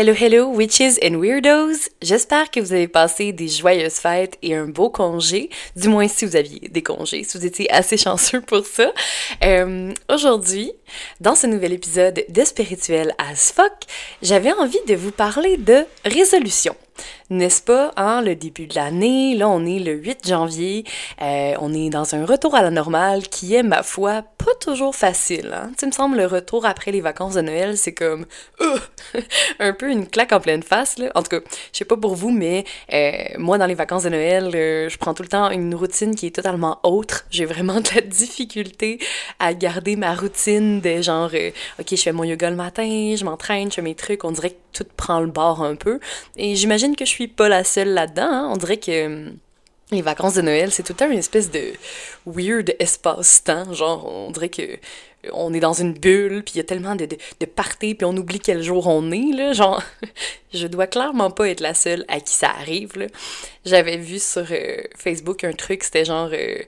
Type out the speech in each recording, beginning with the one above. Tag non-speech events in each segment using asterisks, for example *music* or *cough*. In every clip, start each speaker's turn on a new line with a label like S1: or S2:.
S1: Hello, hello, witches and weirdos! J'espère que vous avez passé des joyeuses fêtes et un beau congé, du moins si vous aviez des congés, si vous étiez assez *laughs* chanceux pour ça. Euh, Aujourd'hui, dans ce nouvel épisode de Spirituel as fuck, j'avais envie de vous parler de résolution. N'est-ce pas, hein, le début de l'année, là on est le 8 janvier, euh, on est dans un retour à la normale qui est, ma foi, pas toujours facile. Hein? Tu me semble, le retour après les vacances de Noël, c'est comme euh, *laughs* un peu une claque en pleine face. Là. En tout cas, je sais pas pour vous, mais euh, moi, dans les vacances de Noël, je prends tout le temps une routine qui est totalement autre. J'ai vraiment de la difficulté à garder ma routine de genre, ok, je fais mon yoga le matin, je m'entraîne, je fais mes trucs, on dirait que tout prend le bord un peu. Et j'imagine que je suis pas la seule là-dedans. Hein? On dirait que hum, les vacances de Noël, c'est tout le temps une espèce de weird espace-temps. Genre, on dirait que on est dans une bulle, puis il y a tellement de, de, de parties, puis on oublie quel jour on est, là. Genre, *laughs* je dois clairement pas être la seule à qui ça arrive. J'avais vu sur euh, Facebook un truc, c'était genre... Euh,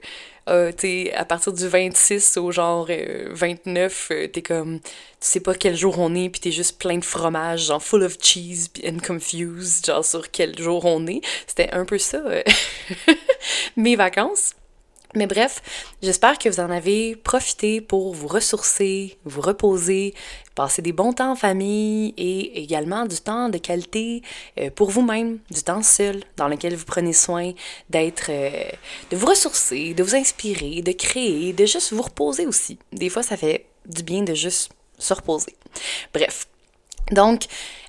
S1: euh, à partir du 26 au genre euh, 29, euh, t'es comme, tu sais pas quel jour on est, puis t'es juste plein de fromage, genre full of cheese, and confused, genre sur quel jour on est. C'était un peu ça, euh, *laughs* mes vacances. Mais bref, j'espère que vous en avez profité pour vous ressourcer, vous reposer, passer des bons temps en famille et également du temps de qualité euh, pour vous-même, du temps seul dans lequel vous prenez soin d'être, euh, de vous ressourcer, de vous inspirer, de créer, de juste vous reposer aussi. Des fois, ça fait du bien de juste se reposer. Bref, donc,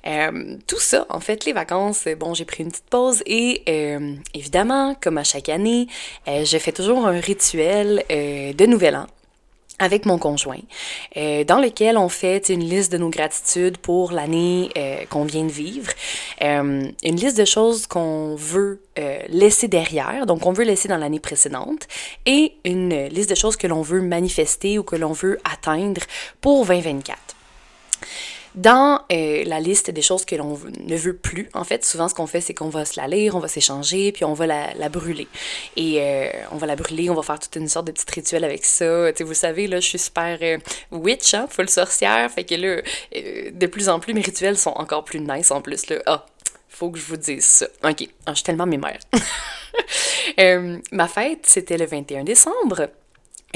S1: euh, tout ça, en fait, les vacances, bon, j'ai pris une petite pause et euh, évidemment, comme à chaque année, euh, je fais toujours un rituel euh, de Nouvel An avec mon conjoint, euh, dans lequel on fait une liste de nos gratitudes pour l'année euh, qu'on vient de vivre, euh, une liste de choses qu'on veut euh, laisser derrière, donc on veut laisser dans l'année précédente, et une liste de choses que l'on veut manifester ou que l'on veut atteindre pour 2024. Dans euh, la liste des choses que l'on ne veut plus, en fait, souvent ce qu'on fait, c'est qu'on va se la lire, on va s'échanger, puis on va la, la brûler. Et euh, on va la brûler, on va faire toute une sorte de petit rituel avec ça. Tu sais, vous savez, là, je suis super euh, witch, hein, full sorcière, fait que là, euh, de plus en plus, mes rituels sont encore plus nice en plus, là. Ah, faut que je vous dise ça. Ok, ah, je suis tellement mémère. *laughs* euh, ma fête, c'était le 21 décembre.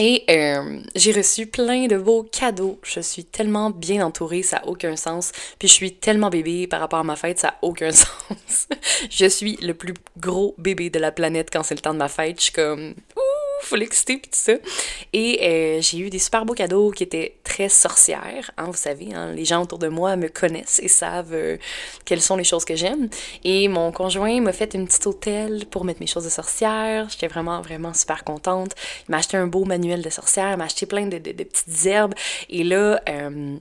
S1: Et euh, j'ai reçu plein de beaux cadeaux. Je suis tellement bien entourée, ça n'a aucun sens. Puis je suis tellement bébé par rapport à ma fête, ça n'a aucun *laughs* sens. je suis le plus gros bébé de la planète quand c'est le temps de ma fête. Je suis comme ouh, *laughs* full excitée puis tout ça. Et euh, j'ai eu des super beaux cadeaux qui étaient très sorcières. Hein, vous savez, hein, les gens autour de moi me connaissent et savent euh, quelles sont les choses que j'aime. Et mon conjoint m'a fait une petite hôtel pour mettre mes choses de sorcière. J'étais vraiment, vraiment super contente. Il m'a acheté un beau manuel de sorcière, il m'a acheté plein de, petites herbes. Et là, euh,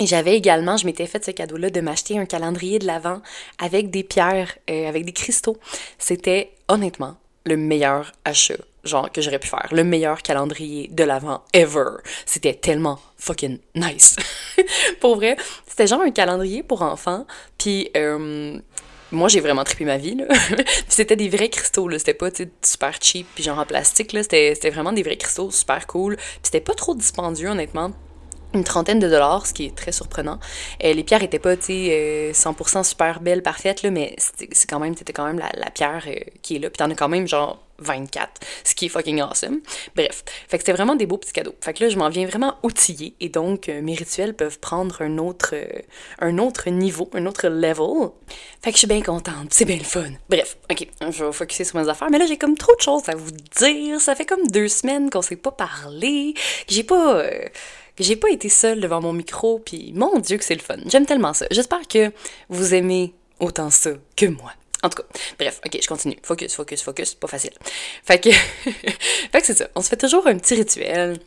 S1: et j'avais également, je m'étais fait ce cadeau-là de m'acheter un calendrier de l'Avent avec des pierres, avec des cristaux. C'était honnêtement le meilleur achat genre que j'aurais pu faire, le meilleur calendrier de l'Avent ever. C'était tellement fucking nice. *laughs* pour vrai, c'était genre un calendrier pour enfants, puis euh, moi j'ai vraiment trippé ma vie *laughs* c'était des vrais cristaux là, c'était pas super cheap puis genre en plastique c'était vraiment des vrais cristaux super cool. Puis c'était pas trop dispendieux honnêtement une trentaine de dollars, ce qui est très surprenant. Euh, les pierres étaient pas, tu sais, euh, 100% super belles, parfaites, mais c'est quand même, c'était quand même la, la pierre euh, qui est là. Puis t'en as quand même, genre, 24, ce qui est fucking awesome. Bref, fait que c'était vraiment des beaux petits cadeaux. Fait que là, je m'en viens vraiment outillée, et donc, euh, mes rituels peuvent prendre un autre, euh, un autre niveau, un autre level. Fait que je suis bien contente, c'est bien le fun. Bref, ok, je vais focuser sur mes affaires, mais là, j'ai comme trop de choses à vous dire. Ça fait comme deux semaines qu'on s'est pas parlé, que j'ai pas... Euh, j'ai pas été seule devant mon micro, puis mon Dieu que c'est le fun. J'aime tellement ça. J'espère que vous aimez autant ça que moi. En tout cas, bref, ok, je continue. Focus, focus, focus, pas facile. *laughs* Fait que, c'est ça. On se fait toujours un petit rituel.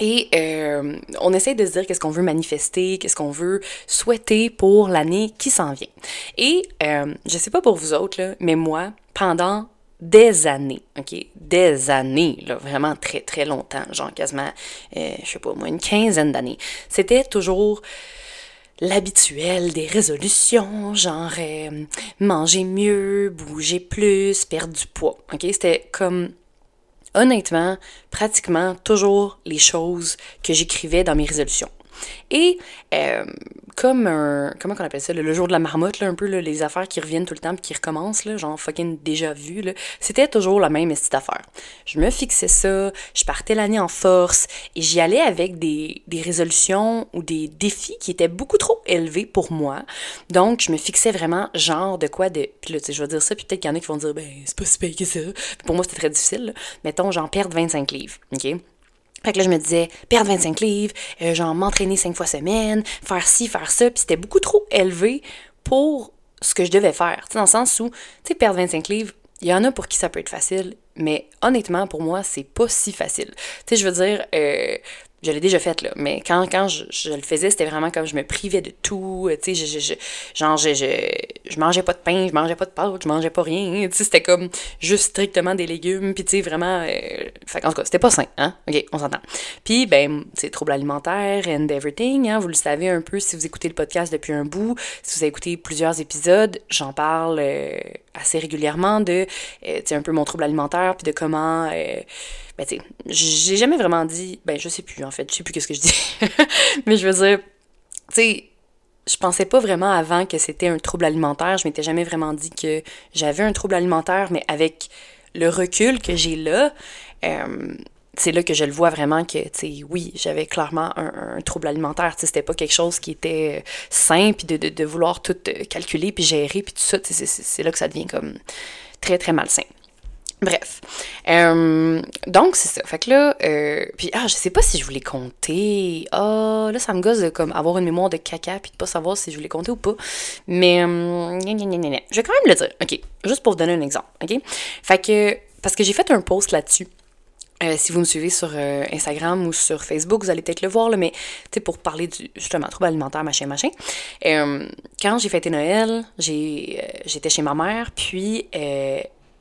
S1: Et euh, on essaie de se dire qu'est-ce qu'on veut manifester, qu'est-ce qu'on veut souhaiter pour l'année qui s'en vient. Et euh, je sais pas pour vous autres, là, mais moi, pendant des années, ok, des années, là, vraiment très très longtemps, genre quasiment, euh, je sais pas moi, une quinzaine d'années. C'était toujours l'habituel des résolutions, genre euh, manger mieux, bouger plus, perdre du poids, ok, c'était comme honnêtement pratiquement toujours les choses que j'écrivais dans mes résolutions. Et euh, comme un. Comment qu'on appelle ça? Le, jour de la marmotte, là, un peu, les affaires qui reviennent tout le temps puis qui recommencent, là, genre fucking déjà vu. C'était toujours la même petite affaire. Je me fixais ça, je partais l'année en force et j'y allais avec des, des résolutions ou des défis qui étaient beaucoup trop élevés pour moi. Donc, je me fixais vraiment genre de quoi de. Puis là, tu sais, je vais dire ça, puis peut-être qu'il y en a qui vont dire, ben, c'est pas si pire que ça. pour moi, c'était très difficile. Mettons, j'en perdre 25 livres, OK? Fait que là, je me disais, perdre 25 livres, euh, genre m'entraîner 5 fois semaine, faire ci, faire ça, puis c'était beaucoup trop élevé pour ce que je devais faire. Tu sais, dans le sens où, tu sais, perdre 25 livres, il y en a pour qui ça peut être facile, mais honnêtement, pour moi, c'est pas si facile. Tu sais, je veux dire, euh, je l'ai déjà fait, là. Mais quand, quand je, je le faisais, c'était vraiment comme je me privais de tout. Tu sais, je, je, genre, je, je, mangeais pas de pain, je mangeais pas de pâtes, je mangeais pas rien. Tu sais, c'était comme juste strictement des légumes. Puis, tu sais, vraiment. Euh, fait, en tout cas, c'était pas sain, hein. OK, on s'entend. Puis, ben, c'est trouble alimentaire and everything, hein. Vous le savez un peu si vous écoutez le podcast depuis un bout. Si vous avez écouté plusieurs épisodes, j'en parle euh, assez régulièrement de, euh, tu sais, un peu mon trouble alimentaire, puis de comment. Euh, ben, tu sais, j'ai jamais vraiment dit, ben, je sais plus, en fait, je sais plus qu'est-ce que je dis. *laughs* Mais je veux dire, tu sais, je pensais pas vraiment avant que c'était un trouble alimentaire. Je m'étais jamais vraiment dit que j'avais un trouble alimentaire, mais avec le recul que j'ai là, euh, c'est là que je le vois vraiment que, tu sais, oui, j'avais clairement un, trouble alimentaire. Tu sais, c'était pas quelque chose qui était simple, de, de, de vouloir tout calculer, puis gérer, puis tout ça. C'est là que ça devient comme très, très malsain. Bref. Euh, donc, c'est ça. Fait que là, euh, puis, ah, je sais pas si je voulais compter. Ah, là, ça me gosse de comme, avoir une mémoire de caca puis de pas savoir si je voulais compter ou pas. Mais, euh, je vais quand même le dire. OK. Juste pour vous donner un exemple. OK? Fait que, parce que j'ai fait un post là-dessus. Euh, si vous me suivez sur euh, Instagram ou sur Facebook, vous allez peut-être le voir, là, mais pour parler du justement trouble alimentaire, machin, machin. Quand j'ai fêté Noël, j'étais chez ma mère, puis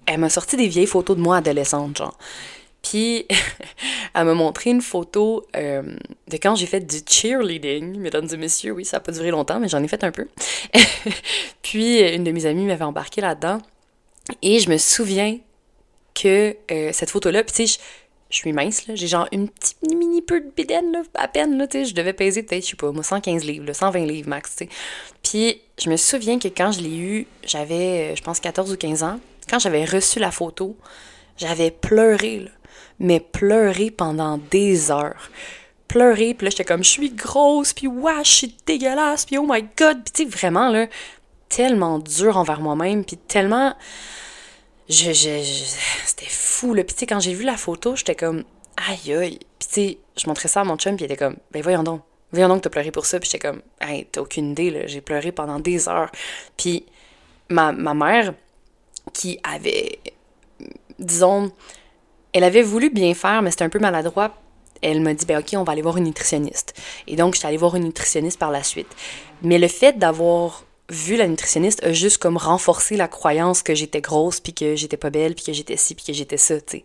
S1: elle m'a sorti des vieilles photos de moi adolescente, genre. Puis, *laughs* elle m'a montré une photo euh, de quand j'ai fait du cheerleading. Mesdames et messieurs, oui, ça n'a pas duré longtemps, mais j'en ai fait un peu. *laughs* Puis, une de mes amies m'avait embarqué là-dedans. Et je me souviens que euh, cette photo-là, puis tu sais, je, suis mince, là, j'ai genre une petite mini peu de bédaine, là, à peine, là, tu sais, je devais peser peut-être, je sais pas, moi, 115 livres, 120 livres max, tu sais. Puis, je me souviens que quand je l'ai eu, j'avais, euh, je pense, 14 ou 15 ans, quand j'avais reçu la photo, j'avais pleuré, mais pleuré pendant des heures. Pleuré, puis là, j'étais comme, je suis grosse, puis wesh, je suis dégueulasse, puis oh my god, puis tu sais, vraiment, là, tellement dur envers moi-même, puis tellement... Je, je, c'était fou, là. Puis tu sais, quand j'ai vu la photo, j'étais comme, aïe aïe. Puis tu sais, je montrais ça à mon chum, puis il était comme, ben voyons donc, voyons donc, t'as pleuré pour ça. Puis j'étais comme, hey, t'as aucune idée, là. J'ai pleuré pendant des heures. Puis ma, ma mère, qui avait, disons, elle avait voulu bien faire, mais c'était un peu maladroit. Elle m'a dit, ben ok, on va aller voir une nutritionniste. Et donc, j'étais allée voir une nutritionniste par la suite. Mais le fait d'avoir vu la nutritionniste a juste comme renforcé la croyance que j'étais grosse, puis que j'étais pas belle, puis que j'étais ci, puis que j'étais ça, tu sais.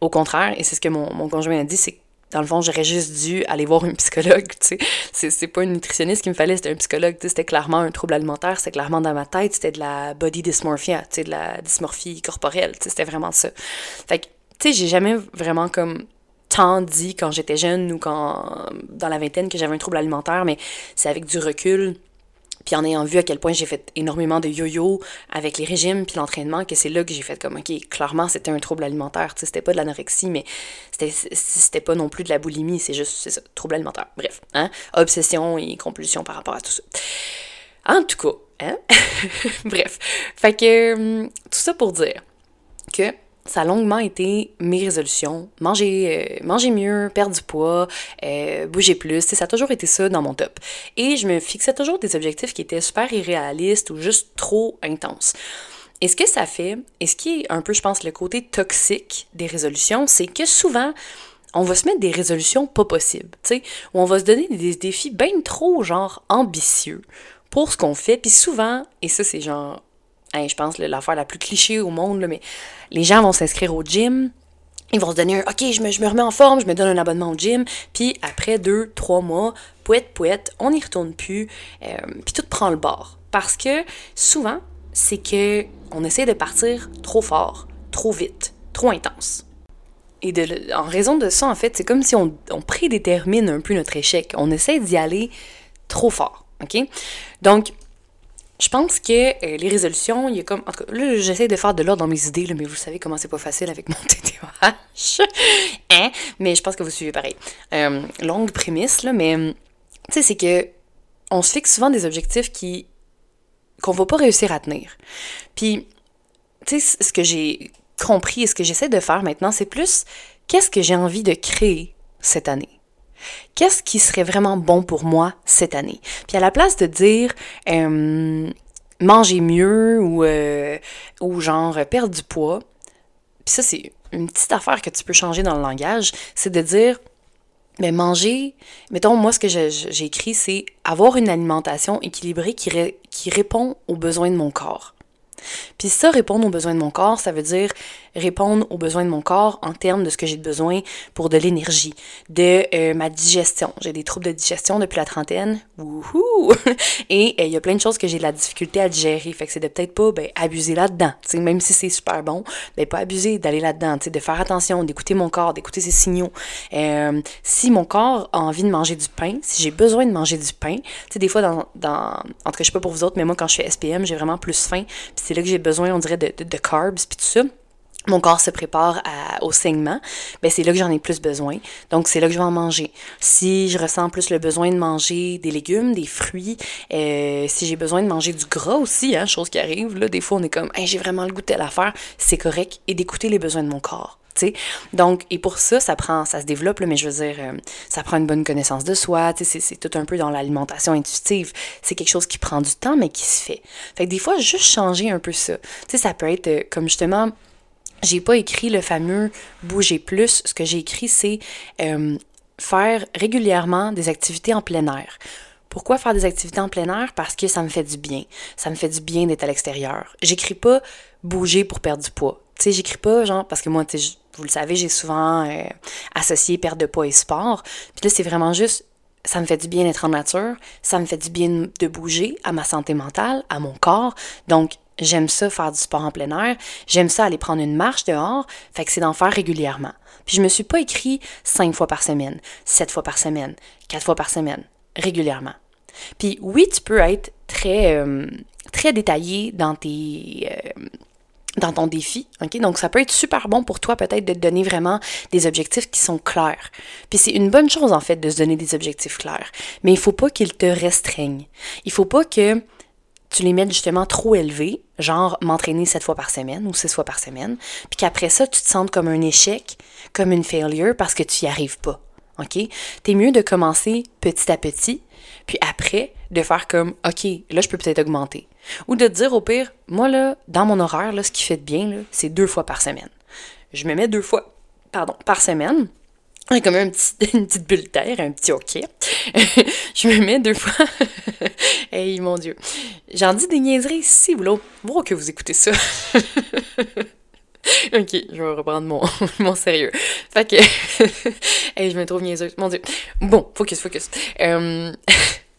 S1: Au contraire, et c'est ce que mon, mon conjoint a dit, c'est dans le fond, j'aurais juste dû aller voir un psychologue, tu sais. C'est pas une nutritionniste qu'il me fallait, c'était un psychologue, tu sais. C'était clairement un trouble alimentaire, c'était clairement dans ma tête, c'était de la body dysmorphia, tu sais, de la dysmorphie corporelle, tu sais, c'était vraiment ça. Fait que, tu sais, j'ai jamais vraiment comme tant dit quand j'étais jeune ou quand dans la vingtaine que j'avais un trouble alimentaire, mais c'est avec du recul puis en ayant vu à quel point j'ai fait énormément de yo-yo avec les régimes puis l'entraînement, que c'est là que j'ai fait comme, OK, clairement, c'était un trouble alimentaire. Tu sais, c'était pas de l'anorexie, mais c'était pas non plus de la boulimie, c'est juste, c'est ça, trouble alimentaire. Bref, hein? Obsession et compulsion par rapport à tout ça. En tout cas, hein? *laughs* Bref. Fait que, hum, tout ça pour dire que ça a longuement été mes résolutions. Manger, euh, manger mieux, perdre du poids, euh, bouger plus. Ça a toujours été ça dans mon top. Et je me fixais toujours des objectifs qui étaient super irréalistes ou juste trop intenses. Et ce que ça fait, et ce qui est un peu, je pense, le côté toxique des résolutions, c'est que souvent, on va se mettre des résolutions pas possibles, tu sais, on va se donner des défis bien trop, genre, ambitieux pour ce qu'on fait. Puis souvent, et ça, c'est genre je pense, l'affaire la plus cliché au monde, mais les gens vont s'inscrire au gym, ils vont se donner OK, je me, je me remets en forme, je me donne un abonnement au gym, puis après deux, trois mois, pouette, pouette, on n'y retourne plus, euh, puis tout prend le bord. Parce que souvent, c'est que on essaie de partir trop fort, trop vite, trop intense. Et de, en raison de ça, en fait, c'est comme si on, on prédétermine un peu notre échec. On essaie d'y aller trop fort OK? Donc, je pense que euh, les résolutions, il y a comme. En tout cas, là, j'essaie de faire de l'ordre dans mes idées, là, mais vous savez comment c'est pas facile avec mon *laughs* TTAH. hein? Mais je pense que vous suivez pareil. Euh, longue prémisse, là, mais. Tu sais, c'est que. On se fixe souvent des objectifs qui. qu'on va pas réussir à tenir. Puis, tu sais, ce que j'ai compris et ce que j'essaie de faire maintenant, c'est plus. Qu'est-ce que j'ai envie de créer cette année? Qu'est-ce qui serait vraiment bon pour moi cette année? Puis à la place de dire euh, manger mieux ou, euh, ou genre perdre du poids, puis ça c'est une petite affaire que tu peux changer dans le langage, c'est de dire mais manger, mettons, moi, ce que j'ai écrit, c'est avoir une alimentation équilibrée qui, qui répond aux besoins de mon corps. Puis ça, répondre aux besoins de mon corps, ça veut dire répondre aux besoins de mon corps en termes de ce que j'ai besoin pour de l'énergie, de euh, ma digestion. J'ai des troubles de digestion depuis la trentaine. Wouhou! *laughs* Et euh, il y a plein de choses que j'ai de la difficulté à digérer. Fait que c'est de peut-être pas ben, abuser là-dedans. même si c'est super bon, ben pas abuser d'aller là-dedans, de faire attention, d'écouter mon corps, d'écouter ses signaux. Euh, si mon corps a envie de manger du pain, si j'ai besoin de manger du pain, des fois dans, dans. En tout cas, je sais pas pour vous autres, mais moi quand je fais SPM, j'ai vraiment plus faim. Puis c'est là que j'ai besoin, on dirait, de, de, de carbs puis tout ça mon corps se prépare au saignement, ben c'est là que j'en ai plus besoin. Donc c'est là que je vais en manger. Si je ressens plus le besoin de manger des légumes, des fruits, euh, si j'ai besoin de manger du gras aussi, hein, chose qui arrive, là, des fois on est comme j'ai vraiment le goût de telle affaire, c'est correct, et d'écouter les besoins de mon corps. sais. Donc, et pour ça, ça prend, ça se développe, mais je veux dire, euh, ça prend une bonne connaissance de soi, c'est tout un peu dans l'alimentation intuitive. C'est quelque chose qui prend du temps, mais qui se fait. Fait que des fois, juste changer un peu ça. Tu sais, ça peut être euh, comme justement j'ai pas écrit le fameux bouger plus. Ce que j'ai écrit, c'est euh, faire régulièrement des activités en plein air. Pourquoi faire des activités en plein air? Parce que ça me fait du bien. Ça me fait du bien d'être à l'extérieur. J'écris pas bouger pour perdre du poids. Tu sais, j'écris pas genre parce que moi, tu vous le savez, j'ai souvent euh, associé perte de poids et sport. Puis là, c'est vraiment juste ça me fait du bien d'être en nature, ça me fait du bien de bouger à ma santé mentale, à mon corps. Donc, J'aime ça faire du sport en plein air. J'aime ça aller prendre une marche dehors. Fait que c'est d'en faire régulièrement. Puis je me suis pas écrit cinq fois par semaine, sept fois par semaine, quatre fois par semaine, régulièrement. Puis oui, tu peux être très, euh, très détaillé dans tes, euh, dans ton défi, ok? Donc ça peut être super bon pour toi peut-être de te donner vraiment des objectifs qui sont clairs. Puis c'est une bonne chose en fait de se donner des objectifs clairs, mais il faut pas qu'ils te restreignent. Il faut pas que tu les mets justement trop élevés, genre m'entraîner sept fois par semaine ou six fois par semaine, puis qu'après ça, tu te sens comme un échec, comme une failure parce que tu n'y arrives pas. OK? T'es mieux de commencer petit à petit, puis après, de faire comme, OK, là, je peux peut-être augmenter. Ou de te dire au pire, moi, là, dans mon horaire, là, ce qui fait de bien, c'est deux fois par semaine. Je me mets deux fois, pardon, par semaine. Comme un petit, *laughs* une petite bulle d'air, un petit OK. *laughs* je me mets deux fois. *laughs* hey, mon Dieu. J'en dis des niaiseries ici, vous voir que vous écoutez ça. ok, je vais reprendre mon, mon sérieux. Fait que. hey, je me trouve niaiseuse. Mon Dieu. Bon, focus, focus. Euh,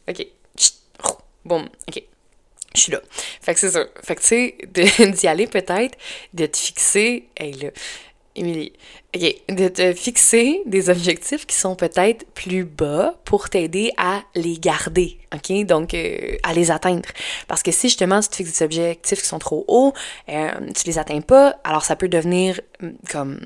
S1: ok. Bon, ok. Je suis là. Fait que c'est ça. Fait que tu sais, d'y aller peut-être, de te fixer. Hey, là. Émilie, OK, de te fixer des objectifs qui sont peut-être plus bas pour t'aider à les garder, OK? Donc, euh, à les atteindre. Parce que si justement tu te fixes des objectifs qui sont trop hauts, euh, tu les atteins pas, alors ça peut devenir hum, comme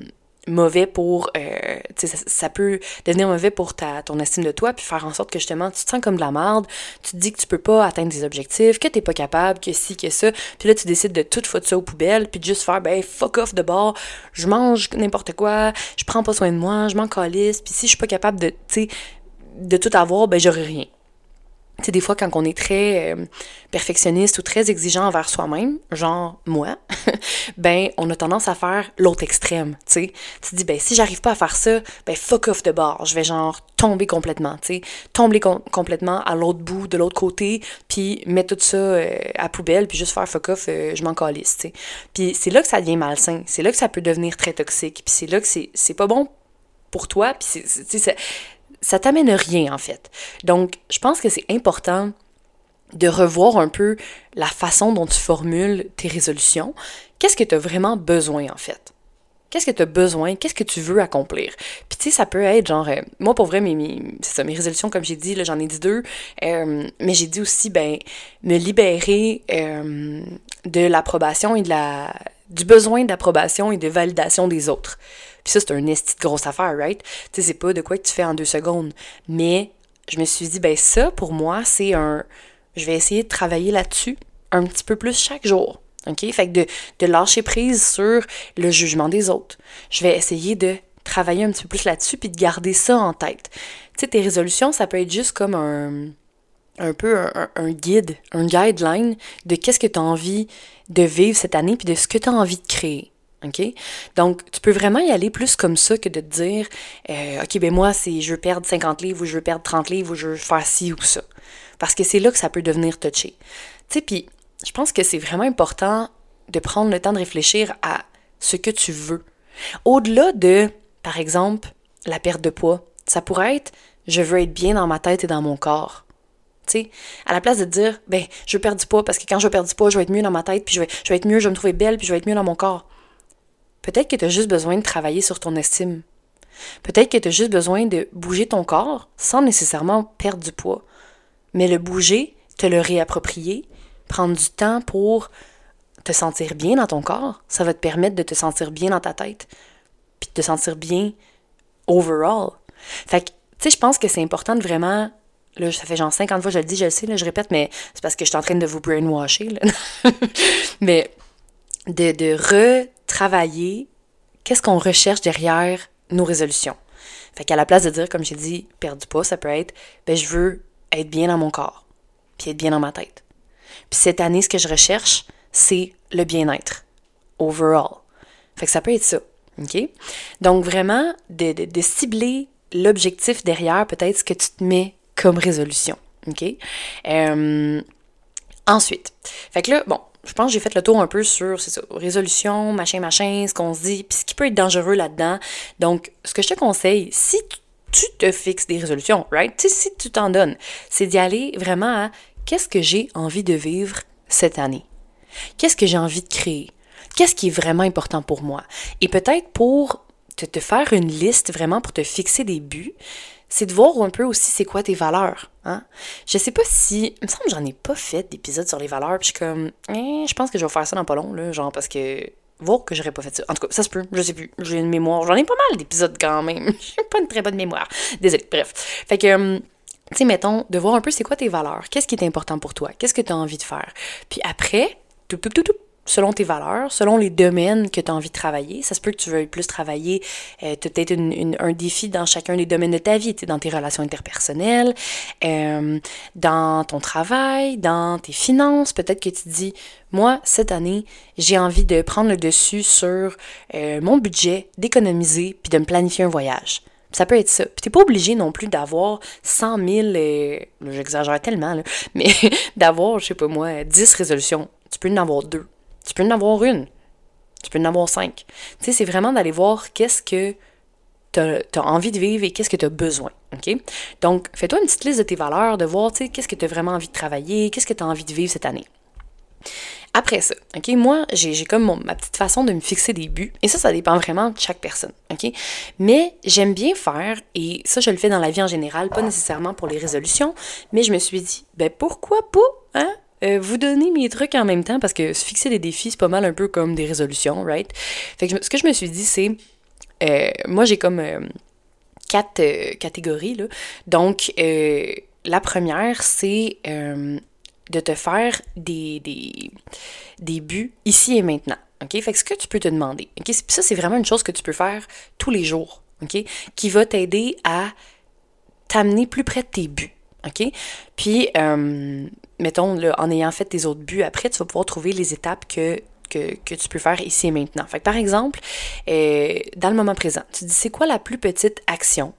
S1: mauvais pour euh, ça, ça peut devenir mauvais pour ta ton estime de toi puis faire en sorte que justement tu te sens comme de la merde tu te dis que tu peux pas atteindre tes objectifs que t'es pas capable que si que ça puis là tu décides de tout foutre ça aux poubelles puis de juste faire ben fuck off de bord je mange n'importe quoi je prends pas soin de moi je m'en calisse puis si je suis pas capable de tu de tout avoir ben j'aurai rien tu des fois, quand on est très euh, perfectionniste ou très exigeant envers soi-même, genre moi, *laughs* ben, on a tendance à faire l'autre extrême, tu. Tu te dis, ben, si j'arrive pas à faire ça, ben, fuck off de bord. Je vais genre tomber complètement. Tomber complètement à l'autre bout, de l'autre côté, puis mettre tout ça euh, à poubelle, puis juste faire fuck off, euh, je m'en calisse. Puis c'est là que ça devient malsain. C'est là que ça peut devenir très toxique. Puis c'est là que c'est pas bon pour toi, puis c'est ça t'amène rien en fait. Donc, je pense que c'est important de revoir un peu la façon dont tu formules tes résolutions. Qu'est-ce que tu as vraiment besoin en fait? Qu'est-ce que tu as besoin? Qu'est-ce que tu veux accomplir? Puis tu sais, ça peut être genre, euh, moi pour vrai, mes, mes, ça, mes résolutions, comme j'ai dit, là, j'en ai dit deux, euh, mais j'ai dit aussi, ben, me libérer euh, de l'approbation et de la, du besoin d'approbation et de validation des autres. Puis ça, c'est un esti de grosse affaire, right? Tu sais, c'est pas de quoi que tu fais en deux secondes. Mais je me suis dit, ben ça, pour moi, c'est un... Je vais essayer de travailler là-dessus un petit peu plus chaque jour. OK? Fait que de, de lâcher prise sur le jugement des autres. Je vais essayer de travailler un petit peu plus là-dessus puis de garder ça en tête. Tu sais, tes résolutions, ça peut être juste comme un un peu un, guide, un guideline de qu'est-ce que tu as envie de vivre cette année puis de ce que tu as envie de créer. Donc, tu peux vraiment y aller plus comme ça que de dire, euh, OK, ben moi, c'est je veux perdre 50 livres ou je veux perdre 30 livres ou je veux faire ci ou ça. Parce que c'est là que ça peut devenir touché. Tu sais, puis je pense que c'est vraiment important de prendre le temps de réfléchir à ce que tu veux. Au-delà de, par exemple, la perte de poids, ça pourrait être je veux être bien dans ma tête et dans mon corps. Tu sais, à la place de dire, ben, je perdre du poids parce que quand je perdre du poids, je vais être mieux dans ma tête, puis je vais, je vais être mieux, je vais me trouver belle, puis je vais être mieux dans mon corps. Peut-être que tu as juste besoin de travailler sur ton estime. Peut-être que tu as juste besoin de bouger ton corps sans nécessairement perdre du poids. Mais le bouger, te le réapproprier, prendre du temps pour te sentir bien dans ton corps, ça va te permettre de te sentir bien dans ta tête, puis de te sentir bien overall. Fait que, tu sais, je pense que c'est important de vraiment, là, ça fait genre 50 fois que je le dis, je le sais, là, je répète, mais c'est parce que je suis en train de vous brainwasher, *laughs* mais de, de retravailler qu'est-ce qu'on recherche derrière nos résolutions? Fait qu'à la place de dire, comme j'ai dit, perdre du poids, ça peut être, ben, je veux être bien dans mon corps, puis être bien dans ma tête. Puis cette année, ce que je recherche, c'est le bien-être. Overall. Fait que ça peut être ça. OK? Donc vraiment, de, de, cibler l'objectif derrière peut-être ce que tu te mets comme résolution. OK? Euh, ensuite. Fait que là, bon, je pense que j'ai fait le tour un peu sur, ça, résolution, machin, machin, ce qu'on se dit, puis ce qui peut être dangereux là-dedans. Donc, ce que je te conseille, si tu te fixes des résolutions, right? si tu t'en donnes, c'est d'y aller vraiment à qu'est-ce que j'ai envie de vivre cette année? Qu'est-ce que j'ai envie de créer? Qu'est-ce qui est vraiment important pour moi? Et peut-être pour te, faire une liste vraiment pour te fixer des buts, c'est de voir un peu aussi c'est quoi tes valeurs. Hein? Je sais pas si. Il me semble que j'en ai pas fait d'épisode sur les valeurs, puis je suis comme. Eh, je pense que je vais faire ça dans pas long, là, genre parce que. Voir que j'aurais pas fait ça. En tout cas, ça se peut, je sais plus. J'ai une mémoire. J'en ai pas mal d'épisodes quand même. *laughs* J'ai pas une très bonne mémoire. Désolée. Bref. Fait que. Hum, tu sais, mettons, de voir un peu c'est quoi tes valeurs, qu'est-ce qui est important pour toi, qu'est-ce que tu as envie de faire. Puis après, tout, tout, tout, tout, selon tes valeurs, selon les domaines que tu as envie de travailler. Ça se peut que tu veuilles plus travailler, euh, tu as peut-être un défi dans chacun des domaines de ta vie, dans tes relations interpersonnelles, euh, dans ton travail, dans tes finances. Peut-être que tu dis, moi, cette année, j'ai envie de prendre le dessus sur euh, mon budget, d'économiser, puis de me planifier un voyage. Ça peut être ça. Puis t'es pas obligé non plus d'avoir 100 000, euh, j'exagère tellement, là, mais *laughs* d'avoir, je sais pas moi, 10 résolutions. Tu peux en avoir deux. Tu peux en avoir une. Tu peux en avoir cinq. Tu sais, c'est vraiment d'aller voir qu'est-ce que tu as, envie de vivre et qu'est-ce que tu as besoin. OK? Donc, fais-toi une petite liste de tes valeurs, de voir, tu sais, qu'est-ce que tu as vraiment envie de travailler, qu'est-ce que tu as envie de vivre cette année. Après ça, OK, moi, j'ai comme ma petite façon de me fixer des buts. Et ça, ça dépend vraiment de chaque personne, OK? Mais j'aime bien faire, et ça, je le fais dans la vie en général, pas nécessairement pour les résolutions, mais je me suis dit, ben pourquoi pas, hein? Euh, vous donner mes trucs en même temps parce que se fixer des défis, c'est pas mal un peu comme des résolutions, right? Fait que ce que je me suis dit, c'est. Euh, moi, j'ai comme euh, quatre catégories, là. Donc, la première, c'est de te faire des, des, des buts ici et maintenant. OK? Fait que ce que tu peux te demander, OK? Ça, c'est vraiment une chose que tu peux faire tous les jours, OK? Qui va t'aider à t'amener plus près de tes buts. OK? Puis, mettons, en ayant fait tes autres buts, après, tu vas pouvoir trouver les étapes que, que, tu peux faire ici et maintenant. Fait par exemple, euh, dans le moment présent, tu dis, c'est quoi la plus petite action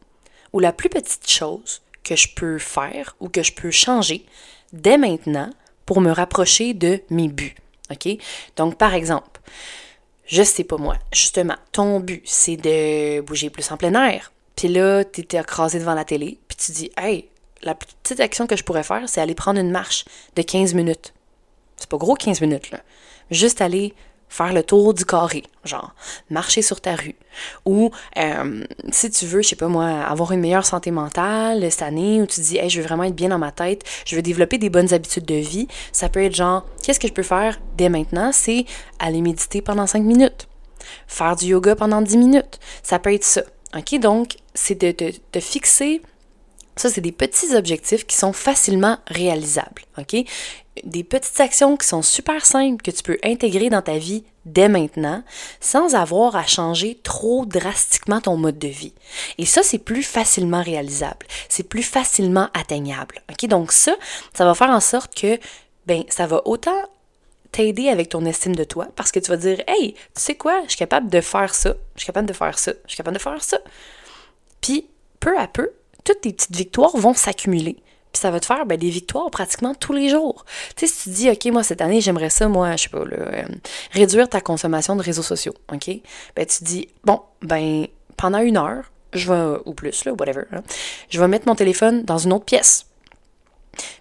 S1: ou la plus petite chose que je peux faire ou que je peux changer dès maintenant pour me rapprocher de mes buts. OK? Donc, par exemple, je sais pas moi, justement, ton but, c'est de bouger plus en plein air. Puis là, tu écrasé devant la télé, puis tu dis, hey, la petite action que je pourrais faire, c'est aller prendre une marche de 15 minutes. C'est pas gros 15 minutes, là. Juste aller faire le tour du carré, genre marcher sur ta rue. Ou euh, si tu veux, je sais pas moi, avoir une meilleure santé mentale cette année, ou tu dis, hey, je veux vraiment être bien dans ma tête, je veux développer des bonnes habitudes de vie, ça peut être genre, qu'est-ce que je peux faire dès maintenant? C'est aller méditer pendant 5 minutes, faire du yoga pendant 10 minutes. Ça peut être ça. OK? Donc, c'est de te fixer ça, c'est des petits objectifs qui sont facilement réalisables, OK? Des petites actions qui sont super simples que tu peux intégrer dans ta vie dès maintenant sans avoir à changer trop drastiquement ton mode de vie. Et ça, c'est plus facilement réalisable. C'est plus facilement atteignable, OK? Donc ça, ça va faire en sorte que, ben, ça va autant t'aider avec ton estime de toi parce que tu vas dire, hey, tu sais quoi, je suis capable de faire ça, je suis capable de faire ça, je suis capable de faire ça. Puis, peu à peu, toutes tes petites victoires vont s'accumuler. Puis ça va te faire ben, des victoires pratiquement tous les jours. Tu sais, si tu dis, OK, moi, cette année, j'aimerais ça, moi, je sais pas, euh, réduire ta consommation de réseaux sociaux, OK? Ben, tu dis, bon, ben, pendant une heure, je vais, ou plus, là, whatever, hein, je vais mettre mon téléphone dans une autre pièce.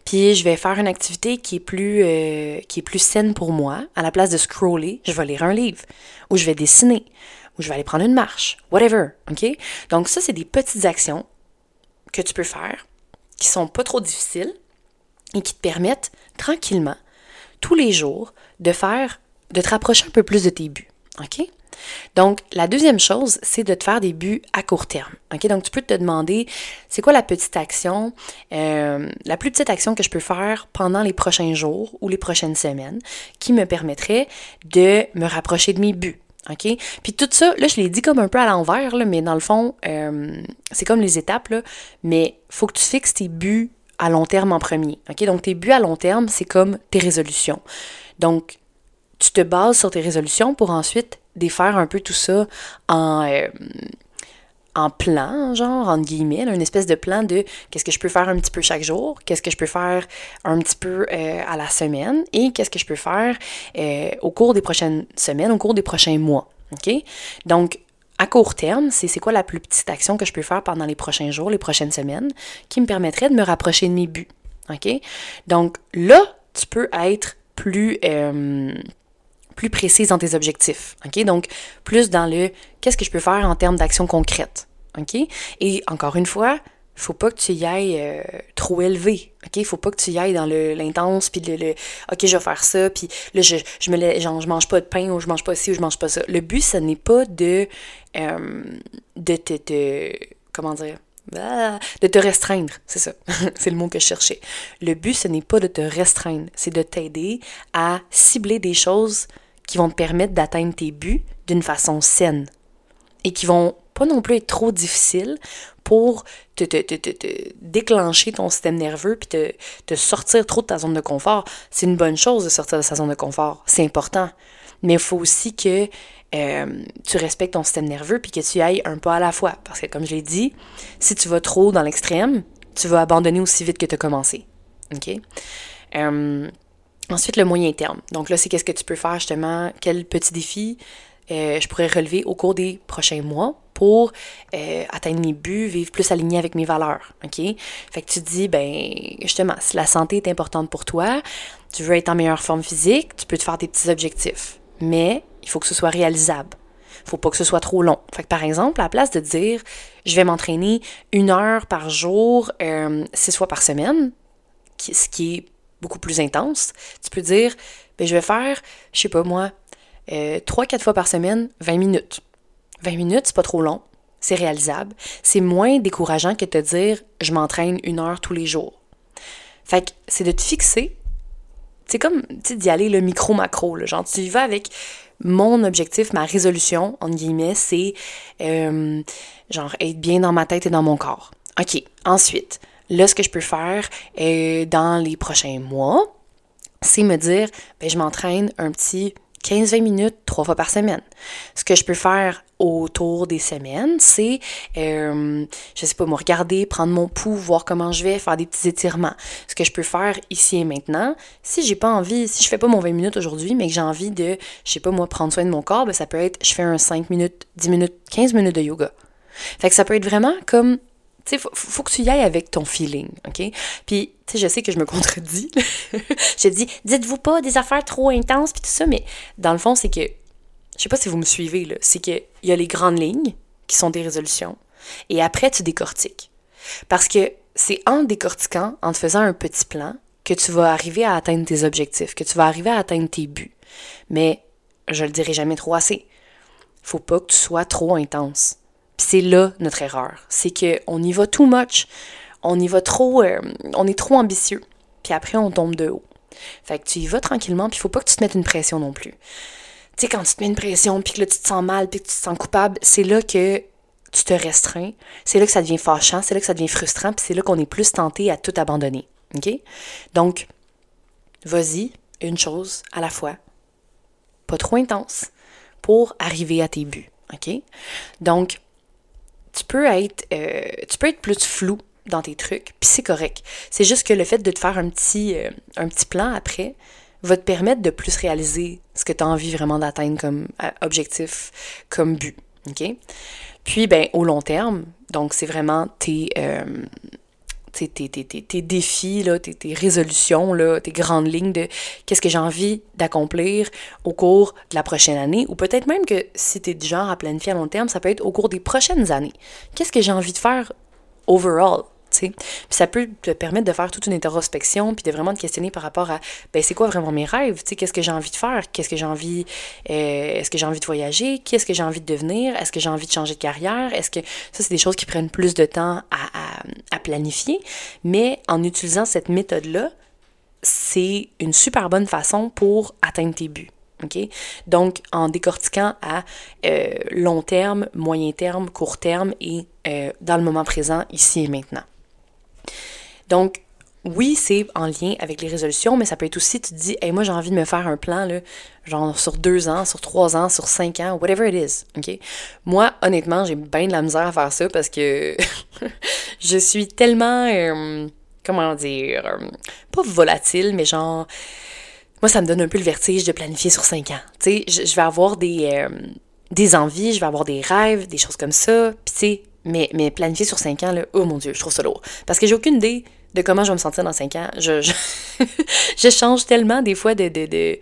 S1: Puis je vais faire une activité qui est plus euh, qui est plus saine pour moi. À la place de scroller, je vais lire un livre ou je vais dessiner ou je vais aller prendre une marche, whatever, OK? Donc ça c'est des petites actions que tu peux faire, qui sont pas trop difficiles et qui te permettent tranquillement, tous les jours, de faire, de te rapprocher un peu plus de tes buts. Donc, la deuxième chose, c'est de te faire des buts à court terme. OK? Donc, tu peux te demander, c'est quoi la petite action, euh, la plus petite action que je peux faire pendant les prochains jours ou les prochaines semaines qui me permettrait de me rapprocher de mes buts? OK? Puis tout ça, là, je l'ai dit comme un peu à l'envers, mais dans le fond, euh, c'est comme les étapes, là, mais faut que tu fixes tes buts à long terme en premier. OK? Donc, tes buts à long terme, c'est comme tes résolutions. Donc, tu te bases sur tes résolutions pour ensuite défaire un peu tout ça en, euh, en plan, genre, entre guillemets, une espèce de plan de qu'est-ce que je peux faire un petit peu chaque jour, qu'est-ce que je peux faire un petit peu euh, à la semaine et qu'est-ce que je peux faire euh, au cours des prochaines semaines, au cours des prochains mois. OK? Donc, à court terme, c'est c'est quoi la plus petite action que je peux faire pendant les prochains jours, les prochaines semaines, qui me permettrait de me rapprocher de mes buts. OK? Donc, là, tu peux être plus. Euh, plus précise dans tes objectifs. OK? Donc, plus dans le qu'est-ce que je peux faire en termes d'action concrète. OK? Et encore une fois, faut pas que tu y ailles euh, trop élevé. OK? Faut pas que tu y ailles dans l'intense, puis le, le, OK, je vais faire ça, puis là, je, je, me, genre, je mange pas de pain, ou je mange pas ci, ou je mange pas ça. Le but, ce n'est pas de, euh, de te, comment dire, ah, de te restreindre, c'est ça, *laughs* c'est le mot que je cherchais. Le but, ce n'est pas de te restreindre, c'est de t'aider à cibler des choses qui vont te permettre d'atteindre tes buts d'une façon saine et qui vont pas non plus être trop difficiles pour te, te, te, te déclencher ton système nerveux puis te, te sortir trop de ta zone de confort. C'est une bonne chose de sortir de sa zone de confort, c'est important. Mais il faut aussi que euh, tu respectes ton système nerveux puis que tu ailles un pas à la fois. Parce que comme je l'ai dit, si tu vas trop dans l'extrême, tu vas abandonner aussi vite que tu as commencé. OK? Euh, Ensuite, le moyen terme. Donc là, c'est qu'est-ce que tu peux faire justement, quel petit défi euh, je pourrais relever au cours des prochains mois pour euh, atteindre mes buts, vivre plus aligné avec mes valeurs. OK? Fait que tu te dis, ben, justement, si la santé est importante pour toi, tu veux être en meilleure forme physique, tu peux te faire des petits objectifs. Mais il faut que ce soit réalisable. Il faut pas que ce soit trop long. Fait que par exemple, à la place de dire, je vais m'entraîner une heure par jour, euh, six fois par semaine, ce qui est beaucoup plus intense, tu peux dire, ben, je vais faire, je sais pas moi, euh, 3-4 fois par semaine, 20 minutes. 20 minutes, c'est pas trop long, c'est réalisable, c'est moins décourageant que de te dire, je m'entraîne une heure tous les jours. Fait que c'est de te fixer, c'est comme d'y aller le micro-macro, genre tu y vas avec mon objectif, ma résolution, entre guillemets, c'est euh, genre être bien dans ma tête et dans mon corps. OK, ensuite, Là, ce que je peux faire euh, dans les prochains mois, c'est me dire, ben, je m'entraîne un petit 15-20 minutes trois fois par semaine. Ce que je peux faire autour des semaines, c'est, euh, je sais pas, me regarder, prendre mon pouls, voir comment je vais, faire des petits étirements. Ce que je peux faire ici et maintenant, si j'ai pas envie, si je fais pas mon 20 minutes aujourd'hui, mais que j'ai envie de, je sais pas, moi, prendre soin de mon corps, ben, ça peut être, je fais un 5 minutes, 10 minutes, 15 minutes de yoga. Fait que ça peut être vraiment comme tu sais, faut, que tu y ailles avec ton feeling, OK? Puis, tu sais, je sais que je me contredis. *laughs* je dis, dites-vous pas des affaires trop intenses, puis tout ça, mais dans le fond, c'est que je sais pas si vous me suivez, là, c'est qu'il y a les grandes lignes, qui sont des résolutions, et après, tu décortiques. Parce que c'est en décortiquant, en te faisant un petit plan, que tu vas arriver à atteindre tes objectifs, que tu vas arriver à atteindre tes buts. Mais je le dirai jamais trop assez. Faut pas que tu sois trop intense. C'est là notre erreur. C'est qu'on y va too much. On y va trop. Euh, on est trop ambitieux. Puis après, on tombe de haut. Fait que tu y vas tranquillement, puis il faut pas que tu te mettes une pression non plus. Tu sais, quand tu te mets une pression, puis que là, tu te sens mal, puis que tu te sens coupable, c'est là que tu te restreins. C'est là que ça devient fâchant, c'est là que ça devient frustrant, puis c'est là qu'on est plus tenté à tout abandonner. OK? Donc, vas-y, une chose à la fois. Pas trop intense pour arriver à tes buts. OK? Donc, tu peux être, euh, tu peux être plus flou dans tes trucs, puis c'est correct. C'est juste que le fait de te faire un petit, euh, un petit plan après va te permettre de plus réaliser ce que tu as envie vraiment d'atteindre comme euh, objectif, comme but. OK? Puis, ben, au long terme, donc c'est vraiment tes, tes, tes, tes, tes, défis, là, tes, résolutions, là, tes grandes lignes de qu'est-ce que j'ai envie d'accomplir au cours de la prochaine année, ou peut-être même que si tu es du genre à planifier à long terme, ça peut être au cours des prochaines années. Qu'est-ce que j'ai envie de faire overall? Puis ça peut te permettre de faire toute une introspection, puis de vraiment te questionner par rapport à, ben c'est quoi vraiment mes rêves, qu'est-ce que j'ai envie de faire, qu'est-ce que j'ai envie, euh, est-ce que j'ai envie de voyager, qu'est-ce que j'ai envie de devenir, est-ce que j'ai envie de changer de carrière, est-ce que, ça c'est des choses qui prennent plus de temps à planifier, mais en utilisant cette méthode-là, c'est une super bonne façon pour atteindre tes buts. Donc, en décortiquant à euh, long terme, moyen terme, court terme et euh, dans le moment présent, ici et maintenant. Donc, oui, c'est en lien avec les résolutions, mais ça peut être aussi, tu te dis, hey, moi j'ai envie de me faire un plan, là, genre sur deux ans, sur trois ans, sur cinq ans, whatever it is, ok? Moi, honnêtement, j'ai bien de la misère à faire ça parce que *laughs* je suis tellement, euh, comment dire, pas volatile, mais genre, moi, ça me donne un peu le vertige de planifier sur cinq ans. Tu sais, je, vais avoir des, euh, des envies, je vais avoir des rêves, des choses comme ça. Puis, tu sais, mais, mais planifier sur cinq ans, là, oh mon Dieu, je trouve ça lourd. Parce que j'ai aucune idée de comment je vais me sentir dans cinq ans. Je, *laughs* change tellement des fois de... de, tu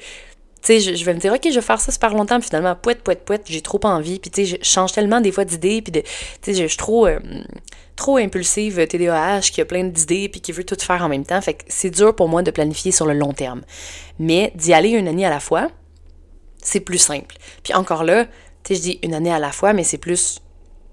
S1: sais, je, vais me dire, OK, je vais faire ça super longtemps, puis finalement, poète, poète, poète, j'ai trop envie, puis tu sais, je change tellement des fois d'idées, puis de, tu sais, je suis trop, euh, impulsive, TDAH, qui a plein d'idées, puis qui veut tout faire en même temps, fait que c'est dur pour moi de planifier sur le long terme. Mais d'y aller une année à la fois, c'est plus simple. Puis encore là, tu sais, je dis une année à la fois, mais c'est plus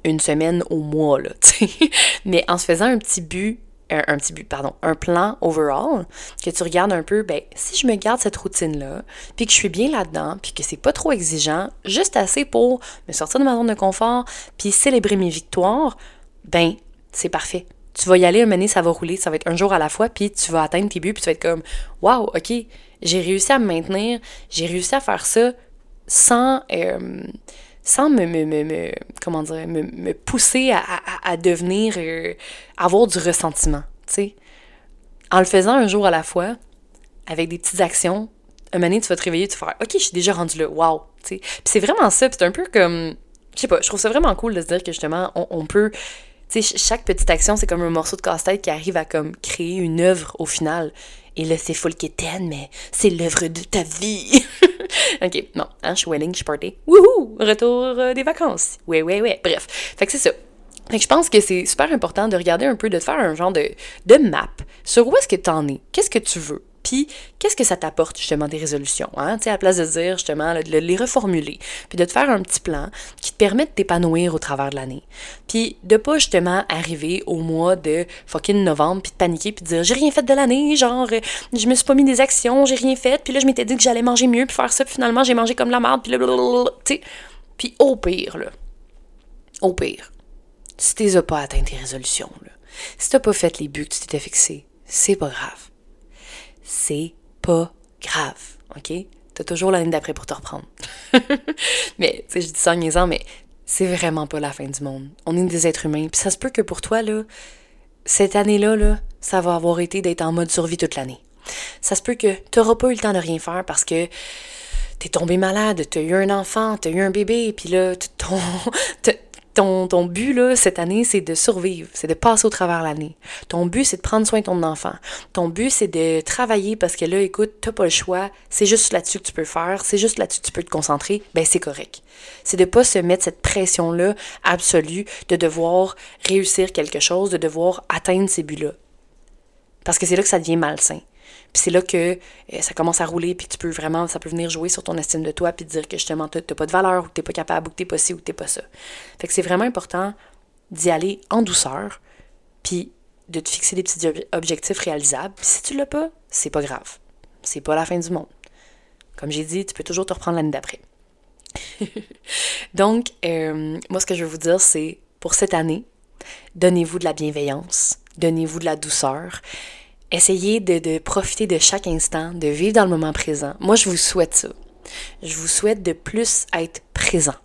S1: une semaine au mois, là. *laughs* Mais en se faisant un petit but un, petit but, pardon, un plan overall, que tu regardes un peu, ben, si je me garde cette routine-là, puis que je suis bien là-dedans, puis que c'est pas trop exigeant, juste assez pour me sortir de ma zone de confort, puis célébrer mes victoires, ben, c'est parfait. Tu vas y aller, un moment ça va rouler, ça va être un jour à la fois, puis tu vas atteindre tes buts, puis tu vas être comme, waouh, ok, j'ai réussi à me maintenir, j'ai réussi à faire ça sans, euh, sans me, me, me, comment dire, me, me pousser à, à, à devenir, euh, avoir du ressentiment, tu sais. En le faisant un jour à la fois, avec des petites actions, un moment tu vas te réveiller, tu vas faire « Ok, je suis déjà rendu là, wow! ». Puis c'est vraiment ça, c'est un peu comme... Je sais pas, je trouve ça vraiment cool de se dire que justement, on, on peut... Tu sais, chaque petite action, c'est comme un morceau de casse-tête qui arrive à comme créer une œuvre au final. Et là, c'est full quétaine, mais c'est l'œuvre de ta vie. *laughs* ok, bon, hein, je suis wedding, je suis party. Wouhou! Retour euh, des vacances. Ouais, ouais, ouais. Bref. Fait que c'est ça. Fait que je pense que c'est super important de regarder un peu, de faire un genre de, de map sur où est-ce que tu en es, qu'est-ce que tu veux, puis, qu'est-ce que ça t'apporte justement des résolutions? Hein? Tu à la place de dire justement, de les reformuler, puis de te faire un petit plan qui te permet de t'épanouir au travers de l'année. Puis, de pas justement arriver au mois de fucking novembre, puis de paniquer, puis de dire j'ai rien fait de l'année, genre, je me suis pas mis des actions, j'ai rien fait, puis là, je m'étais dit que j'allais manger mieux, puis faire ça, puis finalement, j'ai mangé comme la merde, puis là, tu sais. Puis, au pire, là, au pire, si t'es pas atteint tes résolutions, là, si t'as pas fait les buts que tu t'étais fixés, c'est pas grave c'est pas grave, OK? T'as toujours l'année d'après pour te reprendre. *laughs* mais, tu sais, je dis ça en niaisant, mais c'est vraiment pas la fin du monde. On est des êtres humains. Puis ça se peut que pour toi, là, cette année-là, là, ça va avoir été d'être en mode survie toute l'année. Ça se peut que t'auras pas eu le temps de rien faire parce que t'es tombé malade, t'as eu un enfant, t'as eu un bébé, puis là, ton, *laughs* ton, but, là, cette année, c'est de survivre, c'est de passer au travers l'année. Ton but, c'est de prendre soin de ton enfant. Ton but, c'est de travailler parce que là, écoute, t'as pas le choix, c'est juste là-dessus que tu peux faire, c'est juste là-dessus que tu peux te concentrer, ben c'est correct. C'est de pas se mettre cette pression-là absolue de devoir réussir quelque chose, de devoir atteindre ces buts-là. Parce que c'est là que ça devient malsain. Puis c'est là que euh, ça commence à rouler, puis tu peux vraiment, ça peut venir jouer sur ton estime de toi, puis te dire que justement, tu n'as pas de valeur, ou que tu n'es pas capable, ou que tu n'es pas ci, ou que tu n'es pas ça. Fait que c'est vraiment important d'y aller en douceur, puis de te fixer des petits objectifs réalisables. Puis si tu l'as pas, c'est pas grave. C'est pas la fin du monde. Comme j'ai dit, tu peux toujours te reprendre l'année d'après. *laughs* Donc, euh, moi, ce que je veux vous dire, c'est pour cette année, donnez-vous de la bienveillance, donnez-vous de la douceur, Essayez de, profiter de chaque instant, de vivre dans le moment présent. Moi, je vous souhaite ça. Je vous souhaite de plus être présent,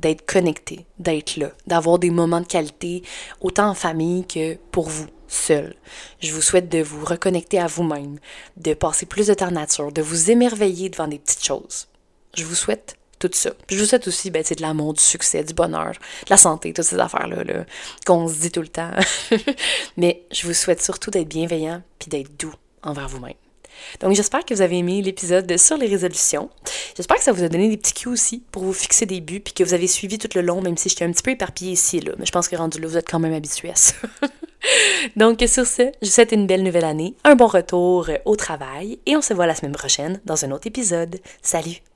S1: d'être connecté, d'être là, d'avoir des moments de qualité, autant en famille que pour vous, seul. Je vous souhaite de vous reconnecter à vous-même, de passer plus de temps nature, de vous émerveiller devant des petites choses. Je vous souhaite tout ça. Je vous souhaite aussi ben, de l'amour, du succès, du bonheur, de la santé, toutes ces affaires-là -là, qu'on se dit tout le temps. *laughs* Mais je vous souhaite surtout d'être bienveillant puis d'être doux envers vous-même. Donc j'espère que vous avez aimé l'épisode sur les résolutions. J'espère que ça vous a donné des petits cues aussi pour vous fixer des buts puis que vous avez suivi tout le long, même si j'étais un petit peu éparpillée ici et là. Mais je pense que rendu là, vous êtes quand même habitué à ça. *laughs* Donc sur ce, je vous souhaite une belle nouvelle année, un bon retour au travail et on se voit la semaine prochaine dans un autre épisode. Salut!